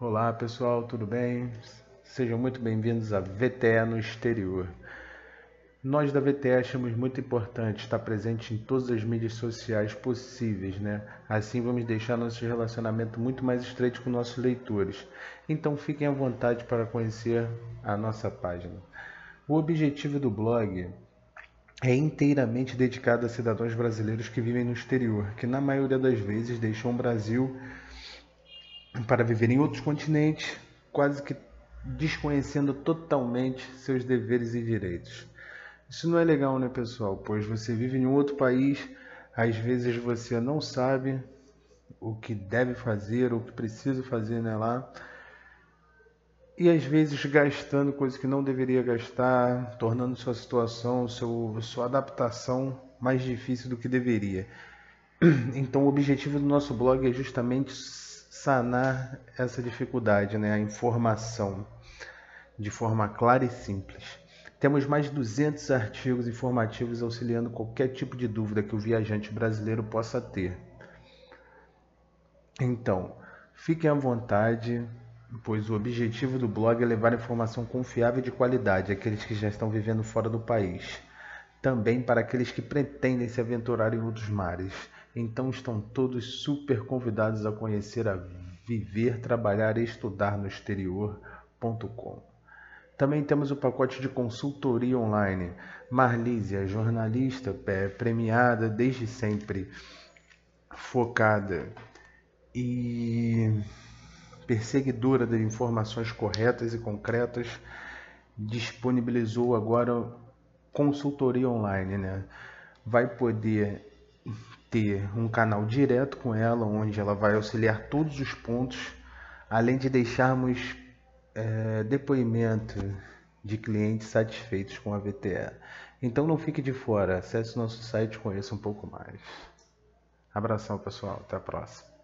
Olá pessoal, tudo bem? Sejam muito bem-vindos a VTE no exterior. Nós da VTE achamos muito importante estar presente em todas as mídias sociais possíveis, né? Assim vamos deixar nosso relacionamento muito mais estreito com nossos leitores. Então fiquem à vontade para conhecer a nossa página. O objetivo do blog é inteiramente dedicado a cidadãos brasileiros que vivem no exterior, que na maioria das vezes deixam o Brasil para viver em outros continentes, quase que desconhecendo totalmente seus deveres e direitos. Isso não é legal, né, pessoal? Pois você vive em outro país, às vezes você não sabe o que deve fazer, o que precisa fazer né, lá e às vezes gastando coisas que não deveria gastar, tornando sua situação, seu, sua adaptação mais difícil do que deveria. Então, o objetivo do nosso blog é justamente sanar essa dificuldade, né? a informação, de forma clara e simples. Temos mais de 200 artigos informativos auxiliando qualquer tipo de dúvida que o viajante brasileiro possa ter. Então, fiquem à vontade, pois o objetivo do blog é levar informação confiável e de qualidade àqueles que já estão vivendo fora do país. Também para aqueles que pretendem se aventurar em outros mares. Então estão todos super convidados a conhecer a Viver, Trabalhar e Estudar no Exterior.com. Também temos o pacote de consultoria online. Marlísia, jornalista premiada desde sempre, focada e perseguidora de informações corretas e concretas, disponibilizou agora consultoria online, né? Vai poder ter um canal direto com ela, onde ela vai auxiliar todos os pontos, além de deixarmos é, depoimento de clientes satisfeitos com a VTE. Então não fique de fora, acesse nosso site e conheça um pouco mais. Abração pessoal, até a próxima.